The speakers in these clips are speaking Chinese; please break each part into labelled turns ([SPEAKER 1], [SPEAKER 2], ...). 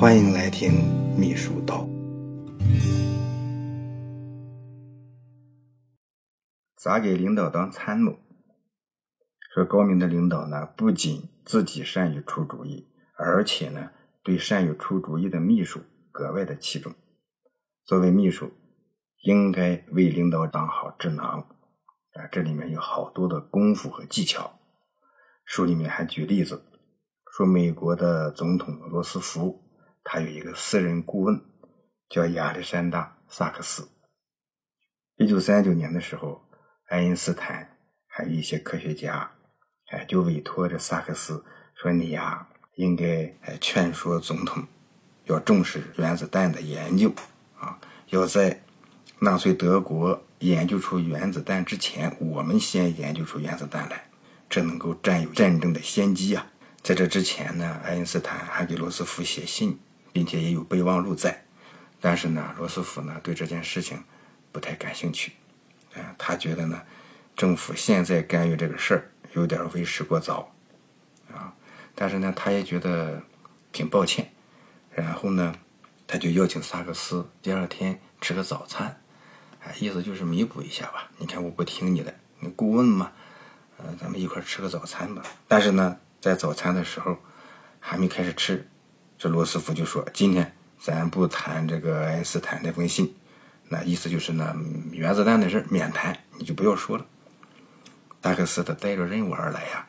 [SPEAKER 1] 欢迎来听秘书道。咋给领导当参谋？说高明的领导呢，不仅自己善于出主意，而且呢，对善于出主意的秘书格外的器重。作为秘书，应该为领导当好智囊啊！这里面有好多的功夫和技巧。书里面还举例子，说美国的总统罗斯福。他有一个私人顾问，叫亚历山大·萨克斯。一九三九年的时候，爱因斯坦还有一些科学家，哎，就委托着萨克斯说：“你呀，应该哎劝说总统，要重视原子弹的研究啊，要在纳粹德国研究出原子弹之前，我们先研究出原子弹来，这能够占有战争的先机啊。”在这之前呢，爱因斯坦还给罗斯福写信。并且也有备忘录在，但是呢，罗斯福呢对这件事情不太感兴趣，啊，他觉得呢，政府现在干预这个事儿有点为时过早，啊，但是呢，他也觉得挺抱歉，然后呢，他就邀请萨克斯第二天吃个早餐，哎，意思就是弥补一下吧。你看我不听你的，你顾问嘛，呃，咱们一块儿吃个早餐吧。但是呢，在早餐的时候还没开始吃。这罗斯福就说：“今天咱不谈这个爱因斯坦那封信，那意思就是呢，原子弹的事免谈，你就不要说了。”萨克斯他带着任务而来呀，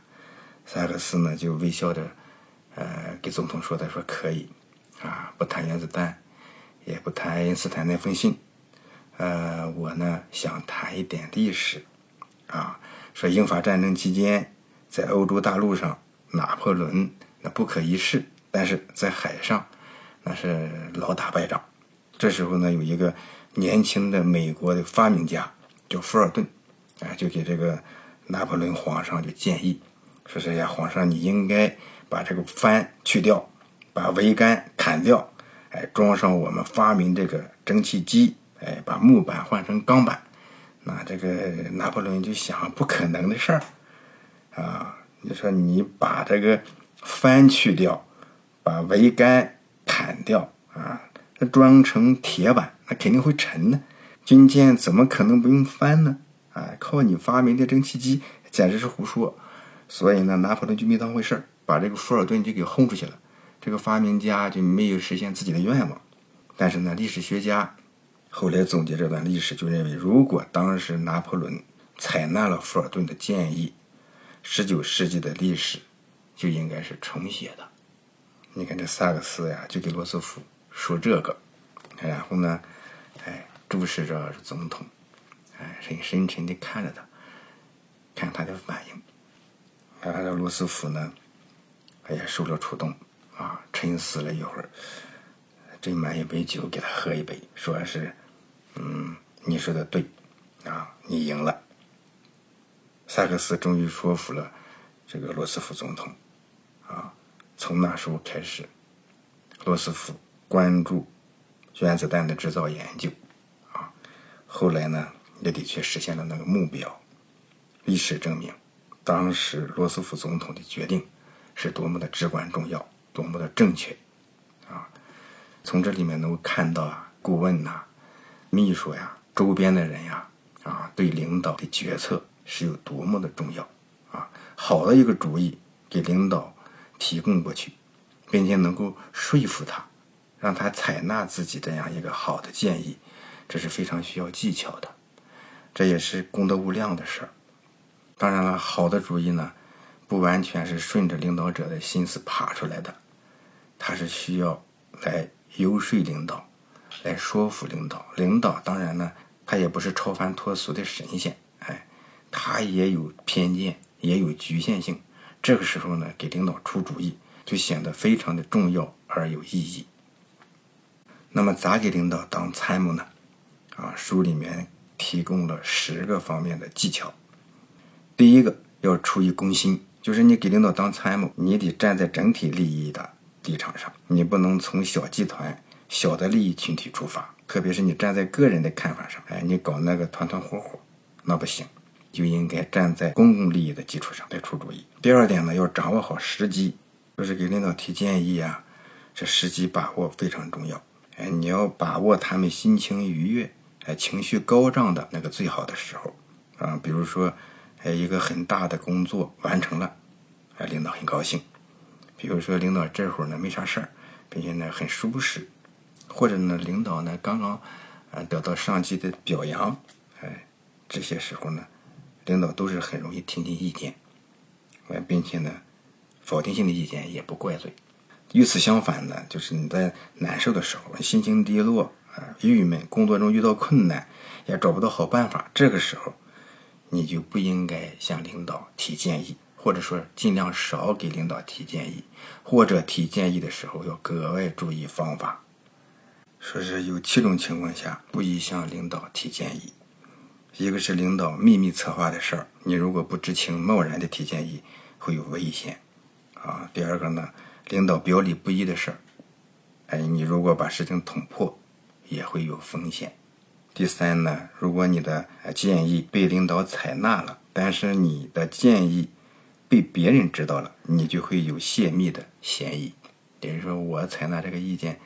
[SPEAKER 1] 萨克斯呢就微笑着，呃，给总统说：“他说可以，啊，不谈原子弹，也不谈爱因斯坦那封信，呃，我呢想谈一点历史，啊，说英法战争期间，在欧洲大陆上，拿破仑那不可一世。”但是在海上，那是老打败仗。这时候呢，有一个年轻的美国的发明家叫富尔顿，啊，就给这个拿破仑皇上就建议，说是呀，皇上你应该把这个帆去掉，把桅杆砍掉，哎，装上我们发明这个蒸汽机，哎，把木板换成钢板。那这个拿破仑就想，不可能的事儿，啊，你说你把这个帆去掉。把桅杆砍掉啊！那装成铁板，那肯定会沉呢。军舰怎么可能不用帆呢？啊，靠你发明的蒸汽机，简直是胡说。所以呢，拿破仑就没当回事儿，把这个富尔顿就给轰出去了。这个发明家就没有实现自己的愿望。但是呢，历史学家后来总结这段历史，就认为，如果当时拿破仑采纳了富尔顿的建议，十九世纪的历史就应该是重写的。你看这萨克斯呀，就给罗斯福说这个，然后呢，哎，注视着总统，哎，很深沉的看着他，看他的反应。啊，这罗斯福呢，哎呀，受了触动，啊，沉思了一会儿，斟满一杯酒给他喝一杯，说是，嗯，你说的对，啊，你赢了。萨克斯终于说服了这个罗斯福总统，啊。从那时候开始，罗斯福关注原子弹的制造研究，啊，后来呢也的确实现了那个目标。历史证明，当时罗斯福总统的决定是多么的至关重要，多么的正确，啊，从这里面能够看到啊，顾问呐、秘书呀、周边的人呀，啊，对领导的决策是有多么的重要，啊，好的一个主意给领导。提供过去，并且能够说服他，让他采纳自己这样一个好的建议，这是非常需要技巧的，这也是功德无量的事儿。当然了，好的主意呢，不完全是顺着领导者的心思爬出来的，他是需要来游说领导，来说服领导。领导当然呢，他也不是超凡脱俗的神仙，哎，他也有偏见，也有局限性。这个时候呢，给领导出主意就显得非常的重要而有意义。那么咋给领导当参谋呢？啊，书里面提供了十个方面的技巧。第一个要出于公心，就是你给领导当参谋，你得站在整体利益的立场上，你不能从小集团、小的利益群体出发，特别是你站在个人的看法上，哎，你搞那个团团伙伙，那不行。就应该站在公共利益的基础上来出主意。第二点呢，要掌握好时机，就是给领导提建议啊，这时机把握非常重要。哎，你要把握他们心情愉悦、哎情绪高涨的那个最好的时候啊。比如说，哎一个很大的工作完成了，哎领导很高兴；比如说领导这会儿呢没啥事儿，并且呢很舒适；或者呢领导呢刚刚啊得到上级的表扬，哎这些时候呢，领导都是很容易听进意见，呃并且呢否定性的意见也不怪罪。与此相反呢，就是你在难受的时候，心情低落啊、郁闷，工作中遇到困难，也找不到好办法，这个时候，你就不应该向领导提建议，或者说尽量少给领导提建议，或者提建议的时候要格外注意方法。说是有七种情况下不宜向领导提建议，一个是领导秘密策划的事儿，你如果不知情，贸然的提建议会有危险啊。第二个呢？领导表里不一的事儿，哎，你如果把事情捅破，也会有风险。第三呢，如果你的建议被领导采纳了，但是你的建议被别人知道了，你就会有泄密的嫌疑。等于说我采纳这个意见，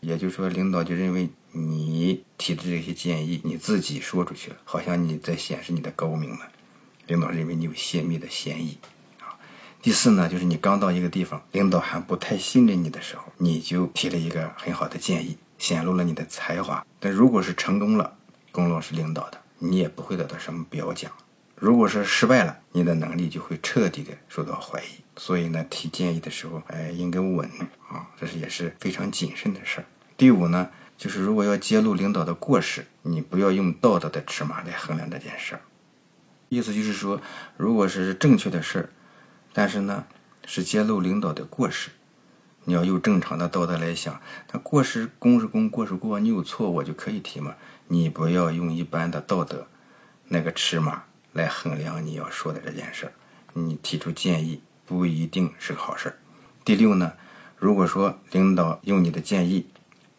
[SPEAKER 1] 也就是说领导就认为你提的这些建议你自己说出去了，好像你在显示你的高明呢。领导认为你有泄密的嫌疑。啊第四呢，就是你刚到一个地方，领导还不太信任你的时候，你就提了一个很好的建议，显露了你的才华。但如果是成功了，功劳是领导的，你也不会得到什么表奖；如果是失败了，你的能力就会彻底的受到怀疑。所以呢，提建议的时候，哎，应该稳啊，这是也是非常谨慎的事儿。第五呢，就是如果要揭露领导的过失，你不要用道德的尺码来衡量这件事儿。意思就是说，如果是正确的事儿。但是呢，是揭露领导的过失，你要用正常的道德来想，他过失公是公，过是过，你有错我就可以提嘛。你不要用一般的道德那个尺码来衡量你要说的这件事儿。你提出建议不一定是个好事儿。第六呢，如果说领导用你的建议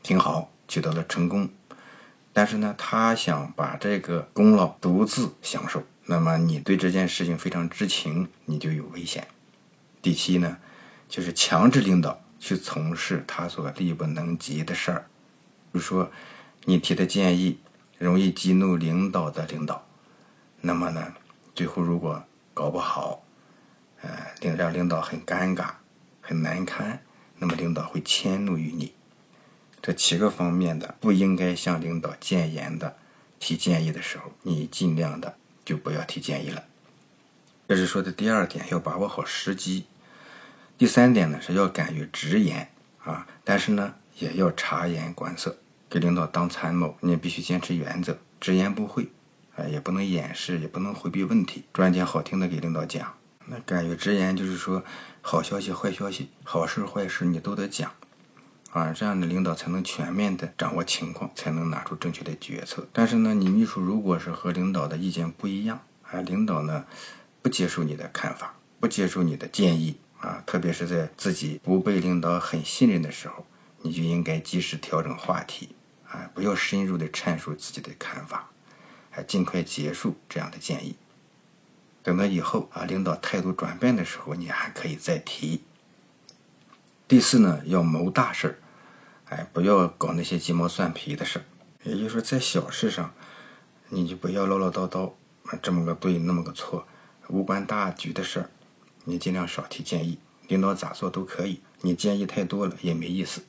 [SPEAKER 1] 挺好，取得了成功，但是呢，他想把这个功劳独自享受。那么你对这件事情非常知情，你就有危险。第七呢，就是强制领导去从事他所力不能及的事儿，比如说你提的建议容易激怒领导的领导，那么呢，最后如果搞不好，呃，令让领导很尴尬、很难堪，那么领导会迁怒于你。这七个方面的不应该向领导谏言的提建议的时候，你尽量的。就不要提建议了，这是说的第二点，要把握好时机。第三点呢，是要敢于直言啊，但是呢，也要察言观色。给领导当参谋，你也必须坚持原则，直言不讳，啊，也不能掩饰，也不能回避问题，专讲好听的给领导讲。那敢于直言，就是说，好消息、坏消息、好事、坏事，你都得讲。啊，这样的领导才能全面的掌握情况，才能拿出正确的决策。但是呢，你秘书如果是和领导的意见不一样，啊，领导呢不接受你的看法，不接受你的建议，啊，特别是在自己不被领导很信任的时候，你就应该及时调整话题，啊，不要深入的阐述自己的看法，还尽快结束这样的建议。等到以后啊，领导态度转变的时候，你还可以再提。第四呢，要谋大事儿，哎，不要搞那些鸡毛蒜皮的事儿。也就是说，在小事上，你就不要唠唠叨叨，这么个对，那么个错，无关大局的事儿，你尽量少提建议。领导咋做都可以，你建议太多了也没意思。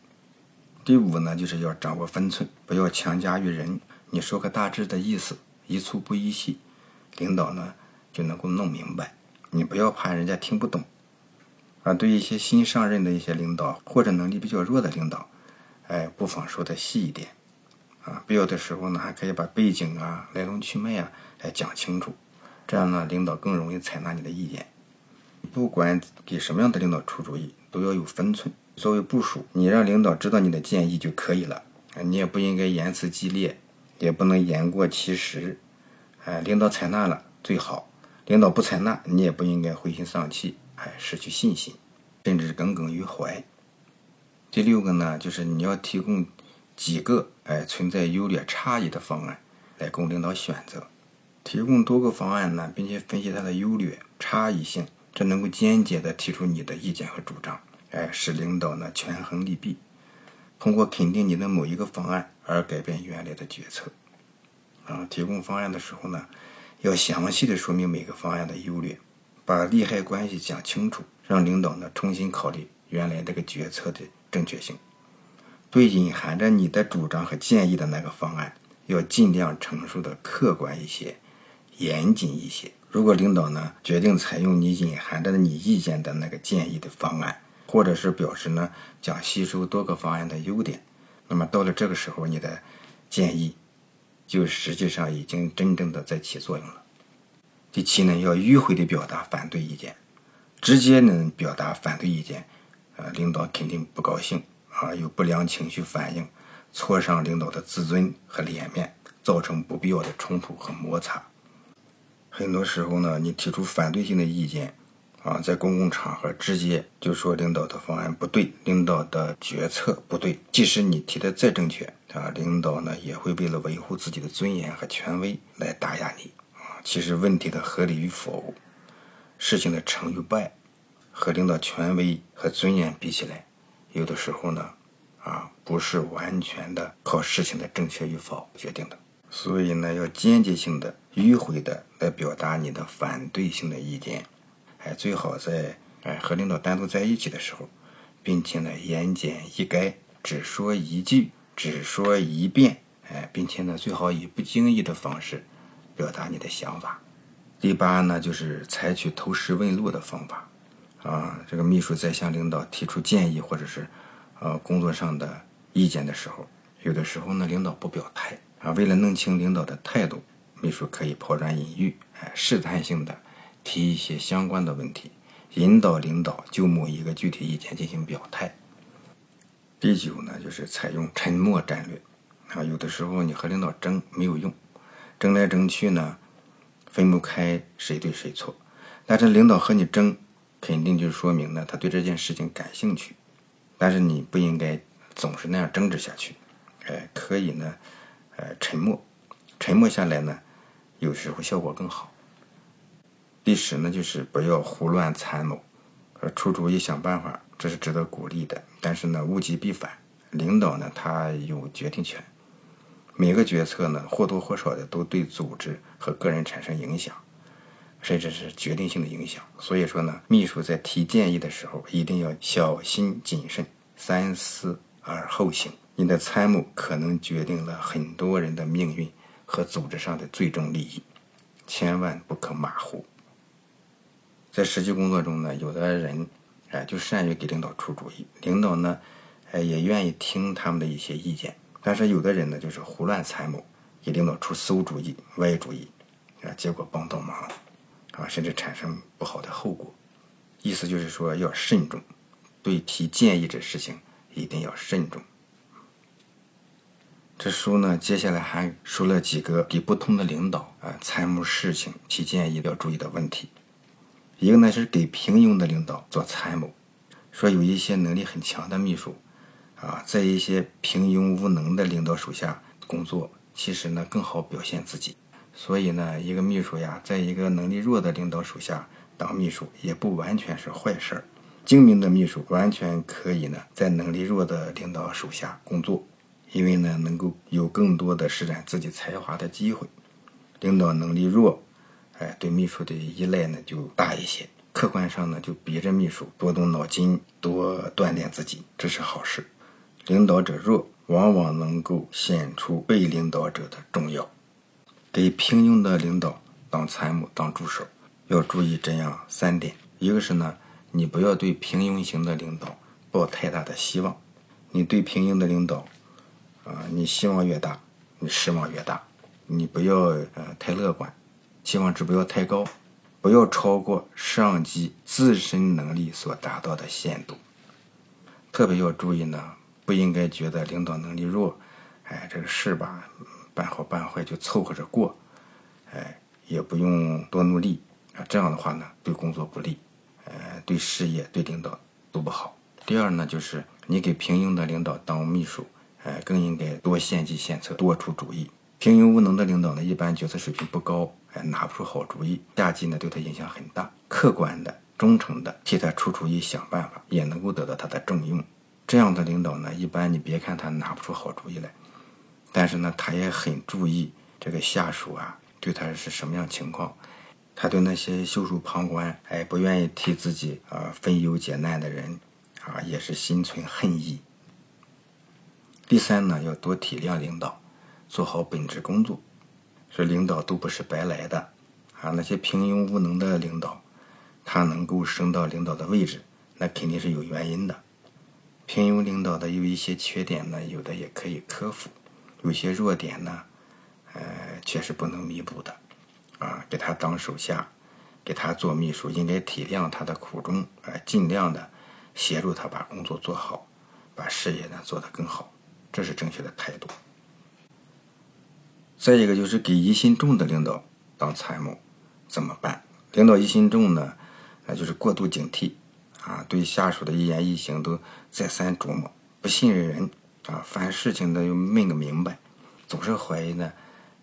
[SPEAKER 1] 第五呢，就是要掌握分寸，不要强加于人。你说个大致的意思，一粗不一细，领导呢就能够弄明白。你不要怕人家听不懂。啊，对一些新上任的一些领导或者能力比较弱的领导，哎，不妨说的细一点，啊，必要的时候呢，还可以把背景啊、来龙去脉啊，哎，讲清楚，这样呢，领导更容易采纳你的意见。不管给什么样的领导出主意，都要有分寸。作为部署，你让领导知道你的建议就可以了，你也不应该言辞激烈，也不能言过其实。哎，领导采纳了最好，领导不采纳，你也不应该灰心丧气。哎，失去信心，甚至耿耿于怀。第六个呢，就是你要提供几个哎存在优劣差异的方案，来供领导选择。提供多个方案呢，并且分析它的优劣差异性，这能够间接的提出你的意见和主张，哎，使领导呢权衡利弊，通过肯定你的某一个方案而改变原来的决策。啊，提供方案的时候呢，要详细的说明每个方案的优劣，把利害关系讲清楚，让领导呢重新考虑原来这个决策的正确性。对隐含着你的主张和建议的那个方案，要尽量陈述的客观一些、严谨一些。如果领导呢决定采用你隐含着你意见的那个建议的方案，或者是表示呢将吸收多个方案的优点，那么到了这个时候，你的建议就实际上已经真正的在起作用了。第七呢，要迂回的表达反对意见，直接呢表达反对意见，呃，领导肯定不高兴。啊，有不良情绪反应，挫伤领导的自尊和脸面，造成不必要的冲突和摩擦。很多时候呢，你提出反对性的意见，啊，在公共场合直接就说领导的方案不对，领导的决策不对。即使你提的再正确，啊，领导呢也会为了维护自己的尊严和权威来打压你。啊，其实问题的合理与否，事情的成与败，和领导权威和尊严比起来。有的时候呢，啊，不是完全的靠事情的正确与否决定的，所以呢，要间接性的、迂回的来表达你的反对性的意见，哎，最好在哎和领导单独在一起的时候，并且呢言简意赅，只说一句，只说一遍，哎，并且呢最好以不经意的方式表达你的想法。第八呢，就是采取投石问路的方法。啊，这个秘书在向领导提出建议或者是，呃，工作上的意见的时候，有的时候呢，领导不表态啊。为了弄清领导的态度，秘书可以抛砖引玉，哎，试探性的提一些相关的问题，引导领导就某一个具体意见进行表态。第九呢，就是采用沉默战略啊。有的时候你和领导争没有用，争来争去呢，分不开谁对谁错，但是领导和你争。肯定就说明呢，他对这件事情感兴趣，但是你不应该总是那样争执下去，哎，可以呢，呃，沉默，沉默下来呢，有时候效果更好。第十呢，就是不要胡乱参谋，呃，出主意想办法，这是值得鼓励的。但是呢，物极必反，领导呢，他有决定权，每个决策呢，或多或少的都对组织和个人产生影响。甚至是决定性的影响。所以说呢，秘书在提建议的时候，一定要小心谨慎，三思而后行。你的参谋可能决定了很多人的命运和组织上的最终利益，千万不可马虎。在实际工作中呢，有的人哎就善于给领导出主意，领导呢哎也愿意听他们的一些意见。但是有的人呢就是胡乱参谋，给领导出馊主意、歪主意，啊，结果帮倒忙。啊，甚至产生不好的后果。意思就是说要慎重，对提建议这事情一定要慎重。这书呢，接下来还说了几个给不同的领导啊参谋事情、提建议要注意的问题。一个呢是给平庸的领导做参谋，说有一些能力很强的秘书啊，在一些平庸无能的领导手下工作，其实呢更好表现自己。所以呢，一个秘书呀，在一个能力弱的领导手下当秘书，也不完全是坏事儿。精明的秘书完全可以呢，在能力弱的领导手下工作，因为呢，能够有更多的施展自己才华的机会。领导能力弱，哎，对秘书的依赖呢就大一些。客观上呢，就逼着秘书多动脑筋，多锻炼自己，这是好事。领导者弱，往往能够显出被领导者的重要。给平庸的领导当参谋、当助手，要注意这样三点：一个是呢，你不要对平庸型的领导抱太大的希望；你对平庸的领导，啊，你希望越大，你失望越大。你不要呃太乐观，期望值不要太高，不要超过上级自身能力所达到的限度。特别要注意呢，不应该觉得领导能力弱，哎，这个事吧。办好办坏就凑合着过，哎，也不用多努力啊。这样的话呢，对工作不利，呃，对事业、对领导都不好。第二呢，就是你给平庸的领导当秘书，哎，更应该多献计献策，多出主意。平庸无能的领导呢，一般决策水平不高，哎，拿不出好主意，下级呢对他影响很大。客观的、忠诚的替他出主意、想办法，也能够得到他的重用。这样的领导呢，一般你别看他拿不出好主意来，但是呢，他也很注意这个下属啊对他是什么样情况。他对那些袖手旁观、哎不愿意替自己啊分忧解难的人啊，也是心存恨意。第三呢，要多体谅领导，做好本职工作。说领导都不是白来的啊，那些平庸无能的领导，他能够升到领导的位置，那肯定是有原因的。平庸领导的有一些缺点呢，有的也可以克服；有些弱点呢，呃，却是不能弥补的。啊，给他当手下，给他做秘书，应该体谅他的苦衷，啊，尽量的协助他把工作做好，把事业呢做得更好，这是正确的态度。再一个就是给疑心重的领导当参谋怎么办？领导疑心重呢，那就是过度警惕啊，对下属的一言一行都再三琢磨，不信任人啊，凡事情呢又问个明白，总是怀疑呢，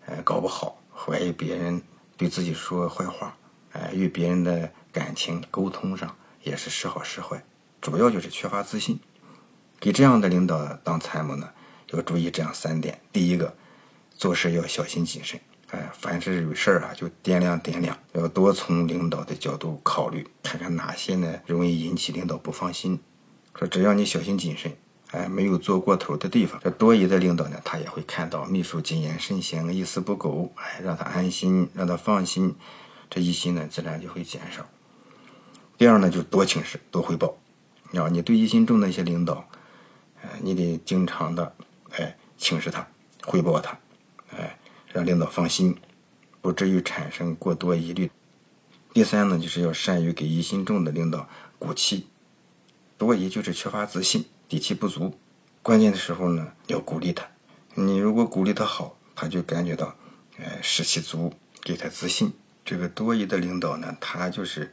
[SPEAKER 1] 呃，搞不好，怀疑别人。对自己说坏话，哎，与别人的感情沟通上也是时好时坏，主要就是缺乏自信。给这样的领导当参谋呢，要注意这样三点：第一个，做事要小心谨慎，哎，凡是有事儿啊，就掂量掂量，要多从领导的角度考虑，看看哪些呢容易引起领导不放心。说只要你小心谨慎。哎，没有做过头的地方，这多疑的领导呢，他也会看到秘书谨言慎行，一丝不苟，哎，让他安心，让他放心，这疑心呢，自然就会减少。第二呢，就多请示，多汇报。啊，你对疑心重的一些领导，哎，你得经常的，哎，请示他，汇报他，让领导放心，不至于产生过多疑虑。第三呢，就是要善于给疑心重的领导鼓气，多疑就是缺乏自信。底气不足，关键的时候呢，要鼓励他。你如果鼓励他好，他就感觉到，哎，士气足，给他自信。这个多疑的领导呢，他就是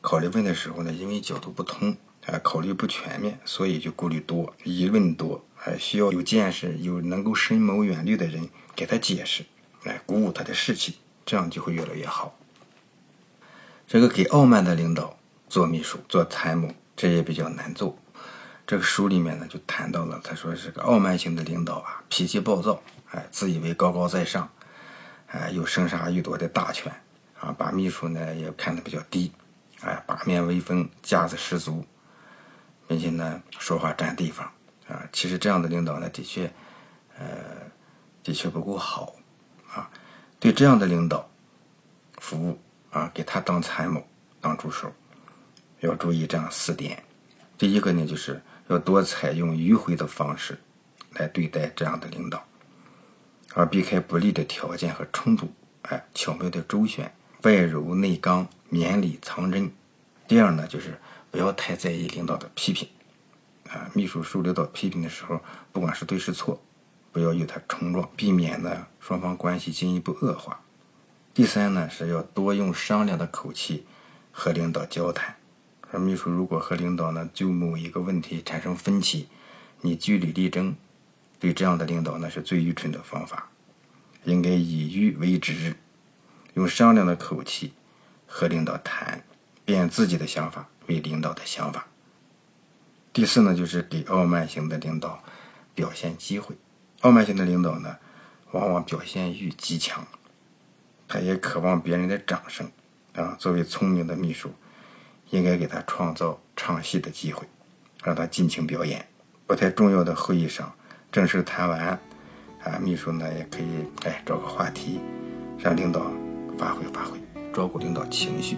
[SPEAKER 1] 考虑问的时候呢，因为角度不通，啊，考虑不全面，所以就顾虑多，疑问多，还需要有见识、有能够深谋远虑的人给他解释，来鼓舞他的士气，这样就会越来越好。这个给傲慢的领导做秘书、做参谋，这也比较难做。这个书里面呢，就谈到了，他说是个傲慢型的领导啊，脾气暴躁，哎，自以为高高在上，哎，有生杀予夺的大权啊，把秘书呢也看得比较低，哎，八面威风，架子十足，并且呢说话占地方啊。其实这样的领导呢，的确，呃，的确不够好啊。对这样的领导服务啊，给他当参谋、当助手，要注意这样四点。第一个呢，就是。要多采用迂回的方式来对待这样的领导，而避开不利的条件和冲突，哎，巧妙的周旋，外柔内刚，绵里藏针。第二呢，就是不要太在意领导的批评，啊，秘书受领导批评的时候，不管是对是错，不要与他冲撞，避免呢双方关系进一步恶化。第三呢，是要多用商量的口气和领导交谈。说秘书如果和领导呢就某一个问题产生分歧，你据理力争，对这样的领导呢是最愚蠢的方法。应该以迂为直，用商量的口气和领导谈，变自己的想法为领导的想法。第四呢，就是给傲慢型的领导表现机会。傲慢型的领导呢，往往表现欲极强，他也渴望别人的掌声啊。作为聪明的秘书。应该给他创造唱戏的机会，让他尽情表演。不太重要的会议上，正式谈完，啊，秘书呢也可以哎找个话题，让领导发挥发挥，照顾领导情绪。